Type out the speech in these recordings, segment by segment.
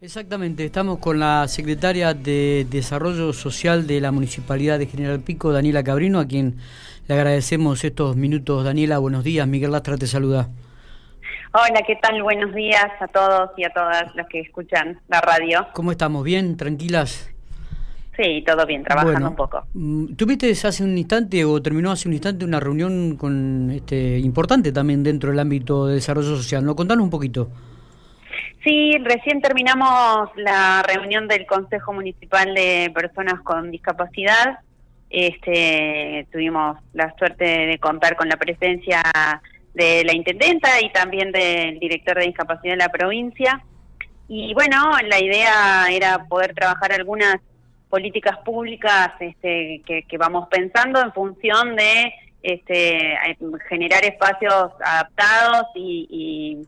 Exactamente, estamos con la secretaria de Desarrollo Social de la Municipalidad de General Pico, Daniela Cabrino, a quien le agradecemos estos minutos. Daniela, buenos días. Miguel Lastra te saluda. Hola, ¿qué tal? Buenos días a todos y a todas los que escuchan la radio. ¿Cómo estamos? ¿Bien? ¿Tranquilas? Sí, todo bien, trabajando un poco. Mm, ¿Tuviste hace un instante o terminó hace un instante una reunión con este importante también dentro del ámbito de desarrollo social? ¿No? Contanos un poquito. Sí, recién terminamos la reunión del Consejo Municipal de Personas con Discapacidad. Este, tuvimos la suerte de contar con la presencia de la intendenta y también del director de discapacidad de la provincia. Y bueno, la idea era poder trabajar algunas políticas públicas este, que, vamos pensando en función de este, generar espacios adaptados y y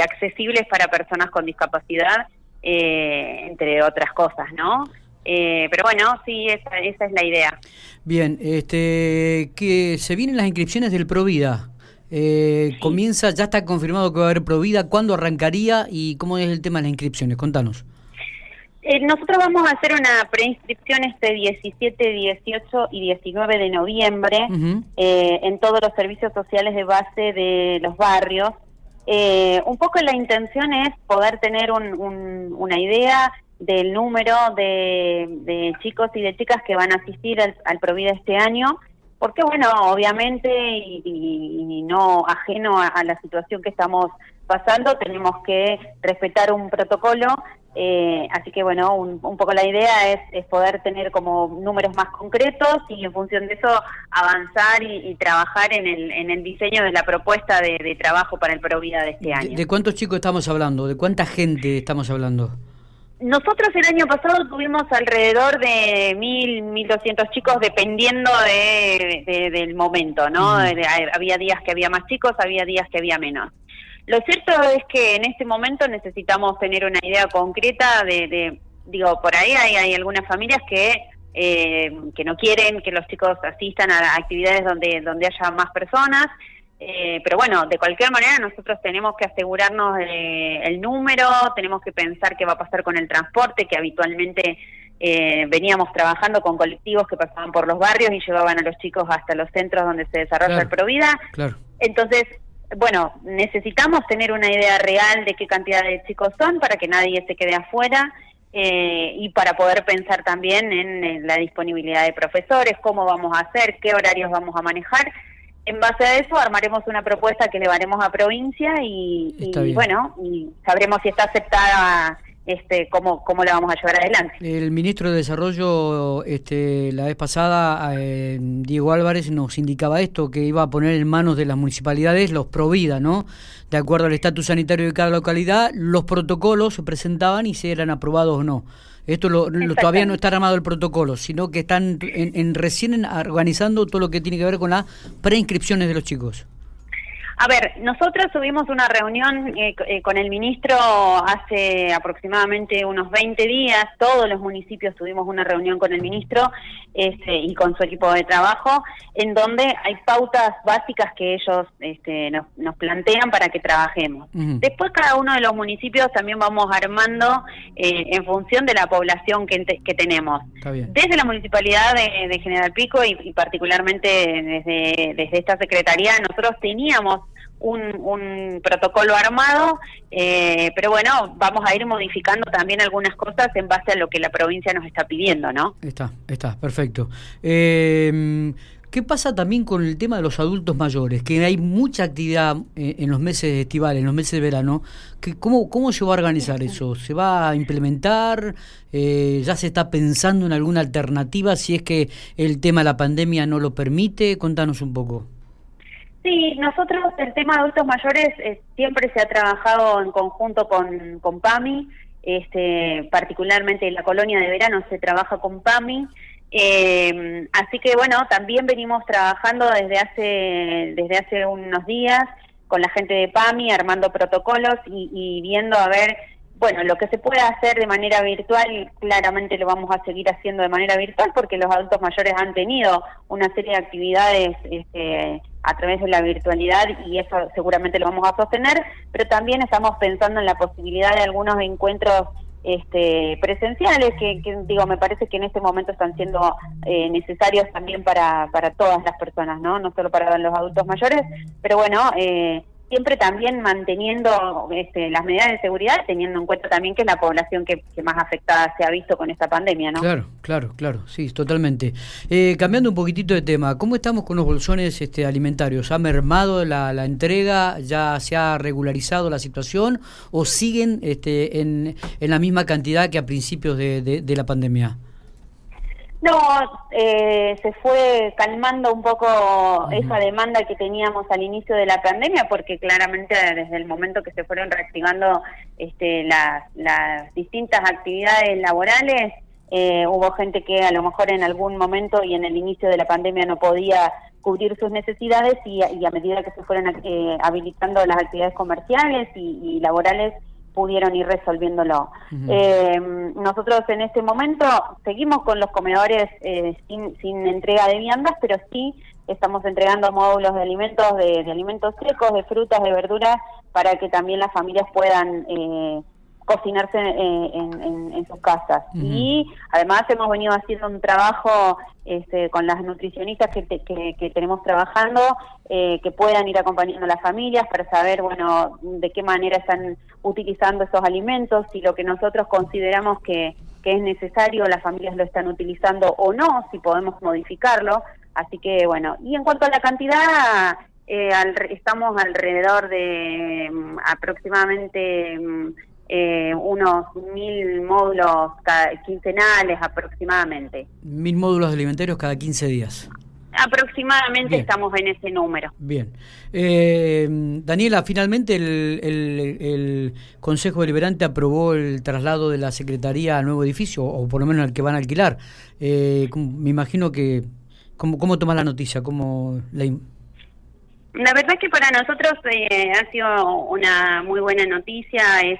accesibles para personas con discapacidad, eh, entre otras cosas, ¿no? Eh, pero bueno, sí, esa, esa es la idea. Bien, este, que se vienen las inscripciones del Provida. Eh, Comienza, ya está confirmado que va a haber Provida. ¿Cuándo arrancaría y cómo es el tema de las inscripciones? Contanos. Eh, nosotros vamos a hacer una preinscripción este 17, 18 y 19 de noviembre en todos los servicios sociales de base de los barrios. Eh, un poco la intención es poder tener una idea del número de, chicos y de chicas que van a asistir al, al este año, porque bueno, obviamente, y, no ajeno a, la situación que estamos pasando, tenemos que respetar un protocolo eh, así que bueno, un, poco la idea es, poder tener como números más concretos y en función de eso avanzar y, trabajar en el, en el diseño de la propuesta de, trabajo para el Provida de este año. ¿De, cuántos chicos estamos hablando? ¿De cuánta gente estamos hablando? Nosotros el año pasado tuvimos alrededor de mil, mil doscientos chicos dependiendo de, del momento, ¿no? Había días que había más chicos, había días que había menos. Lo cierto es que en este momento necesitamos tener una idea concreta de, digo, por ahí hay, algunas familias que eh, que no quieren que los chicos asistan a actividades donde donde haya más personas eh, pero bueno, de cualquier manera nosotros tenemos que asegurarnos el número, tenemos que pensar qué va a pasar con el transporte, que habitualmente eh, veníamos trabajando con colectivos que pasaban por los barrios y llevaban a los chicos hasta los centros donde se desarrolla el Provida. Claro. Entonces, bueno, necesitamos tener una idea real de qué cantidad de chicos son para que nadie se quede afuera eh, y para poder pensar también en, la disponibilidad de profesores, cómo vamos a hacer, qué horarios vamos a manejar. En base a eso armaremos una propuesta que llevaremos a provincia y, y bueno, y sabremos si está aceptada este, cómo, cómo la vamos a llevar adelante. El ministro de Desarrollo, este, la vez pasada, eh, Diego Álvarez, nos indicaba esto, que iba a poner en manos de las municipalidades los Provida, ¿no? De acuerdo al estatus sanitario de cada localidad, los protocolos se presentaban y se eran aprobados o no. Esto lo, todavía no está armado el protocolo, sino que están en, en recién organizando todo lo que tiene que ver con las preinscripciones de los chicos. A ver, nosotros tuvimos una reunión eh, eh, con el ministro hace aproximadamente unos 20 días, todos los municipios tuvimos una reunión con el ministro este, y con su equipo de trabajo, en donde hay pautas básicas que ellos este, nos, plantean para que trabajemos. Después cada uno de los municipios también vamos armando eh, en función de la población que, que tenemos. Desde la municipalidad de, General Pico y, particularmente desde, desde esta secretaría, nosotros teníamos un, protocolo armado, eh, pero bueno, vamos a ir modificando también algunas cosas en base a lo que la provincia nos está pidiendo, ¿no? Está, está, perfecto. Eh, ¿Qué pasa también con el tema de los adultos mayores? Que hay mucha actividad eh, en los meses estivales, en los meses de verano. ¿cómo, ¿Cómo se va a organizar eso? ¿Se va a implementar? ¿Ya se está pensando en alguna alternativa si es que el tema de la pandemia no lo permite? Contanos un poco. Sí, nosotros el tema de adultos mayores eh, siempre se ha trabajado en conjunto con, con PAMI, este, particularmente en la colonia de verano se trabaja con PAMI. Eh, así que bueno, también venimos trabajando desde hace, desde hace unos días con la gente de PAMI, armando protocolos y, y viendo a ver bueno, lo que se puede hacer de manera virtual, claramente lo vamos a seguir haciendo de manera virtual porque los adultos mayores han tenido una serie de actividades este, a través de la virtualidad y eso seguramente lo vamos a sostener, pero también estamos pensando en la posibilidad de algunos encuentros este, presenciales que, digo me parece que en este momento están siendo eh, necesarios también para, para todas las personas no no solo para los adultos mayores pero bueno eh, siempre también manteniendo este, las medidas de seguridad, teniendo en cuenta también que es la población que, más afectada se ha visto con esta pandemia, ¿no? Claro, claro, claro, sí, totalmente. Eh, cambiando un poquitito de tema, ¿cómo estamos con los bolsones este, alimentarios? ¿Ha mermado la, entrega? ¿Ya se ha regularizado la situación? ¿O siguen este, en, la misma cantidad que a principios de la pandemia? No, eh, se fue calmando un poco esa demanda que teníamos al inicio de la pandemia, porque claramente desde el momento que se fueron reactivando este, las, distintas actividades laborales, eh, hubo gente que a lo mejor en algún momento y en el inicio de la pandemia no podía cubrir sus necesidades y, a medida que se fueron eh, habilitando las actividades comerciales y laborales, pudieron ir resolviéndolo. Eh, nosotros en este momento seguimos con los comedores eh, sin, sin entrega de viandas, pero sí estamos entregando módulos de alimentos, de, alimentos secos, de frutas, de verduras, para que también las familias puedan eh, cocinarse en, sus casas. Y además hemos venido haciendo un trabajo este, con las nutricionistas que, que, tenemos trabajando, eh, que puedan ir acompañando a las familias para saber, bueno, de qué manera están utilizando esos alimentos, si lo que nosotros consideramos que, que es necesario, las familias lo están utilizando o no, si podemos modificarlo. Así que, bueno, y en cuanto a la cantidad, eh, estamos alrededor de mm, aproximadamente mm, eh, unos mil módulos quincenales aproximadamente. Mil módulos alimentarios cada 15 días. Aproximadamente estamos en ese número. Bien. Eh, Daniela, finalmente el, Consejo Deliberante aprobó el traslado de la Secretaría al nuevo edificio, o por lo menos al que van a alquilar. Eh, me imagino que... ¿Cómo, cómo tomas la noticia? ¿Cómo la, la verdad es que para nosotros eh, ha sido una muy buena noticia. Es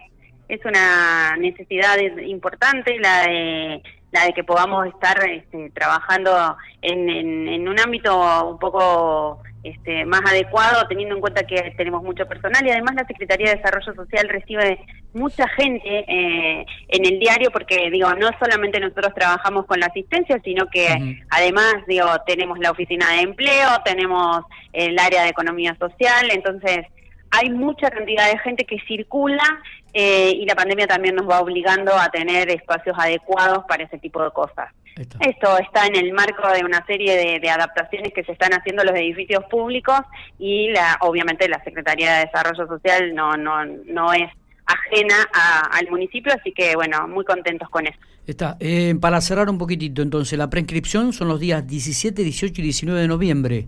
es una necesidad importante la de la de que podamos estar este, trabajando en, en, un ámbito un poco este, más adecuado, teniendo en cuenta que tenemos mucho personal y además la Secretaría de Desarrollo Social recibe mucha gente eh, en el diario porque digo no solamente nosotros trabajamos con la asistencia sino que además digo tenemos la oficina de empleo tenemos el área de economía social entonces hay mucha cantidad de gente que circula eh, y la pandemia también nos va obligando a tener espacios adecuados para ese tipo de cosas. Esto está en el marco de una serie de, adaptaciones que se están haciendo en los edificios públicos y la, obviamente la Secretaría de Desarrollo Social no, no, no es ajena al municipio, así que bueno, muy contentos con eso. Está. Eh, para cerrar un poquitito, entonces, la preinscripción son los días 17, 18 y 19 de noviembre.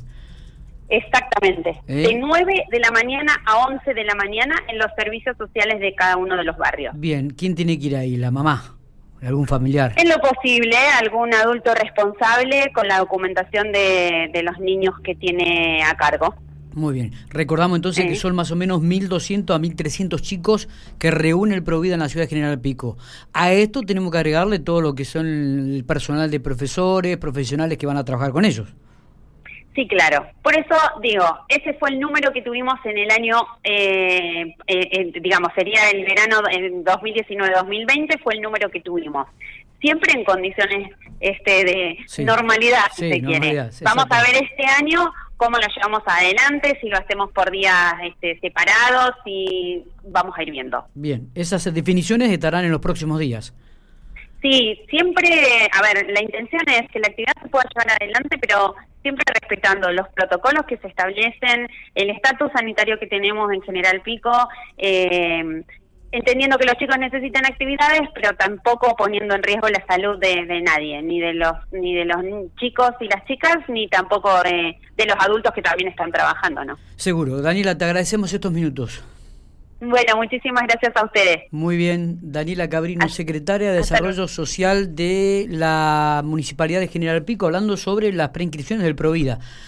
Exactamente, ¿Eh? de 9 de la mañana a 11 de la mañana en los servicios sociales de cada uno de los barrios. Bien, ¿quién tiene que ir ahí? ¿La mamá? ¿Algún familiar? En lo posible, algún adulto responsable con la documentación de, los niños que tiene a cargo. Muy bien. Recordamos entonces que son más o menos 1.200 a 1.300 chicos que reúne el Provida en la ciudad de General Pico. A esto tenemos que agregarle todo lo que son el personal de profesores, profesionales que van a trabajar con ellos. Sí, claro. Por eso digo, ese fue el número que tuvimos en el año, eh, eh, digamos, sería el verano en 2019-2020, fue el número que tuvimos. Siempre en condiciones este, de normalidad, si se quiere. Vamos a ver este año cómo lo llevamos adelante, si lo hacemos por días este, separados y vamos a ir viendo. Bien, esas definiciones estarán en los próximos días. Sí, siempre, a ver, la intención es que la actividad se pueda llevar adelante, pero siempre respetando los protocolos que se establecen, el estatus sanitario que tenemos en General Pico, eh, entendiendo que los chicos necesitan actividades, pero tampoco poniendo en riesgo la salud de, nadie, ni de los ni de los chicos y las chicas, ni tampoco de, de los adultos que también están trabajando, ¿no? Seguro. Daniela, te agradecemos estos minutos. Bueno, muchísimas gracias a ustedes. Muy bien, Daniela Cabrino, secretaria de Desarrollo Social de la Municipalidad de General Pico, hablando sobre las preinscripciones del Provida.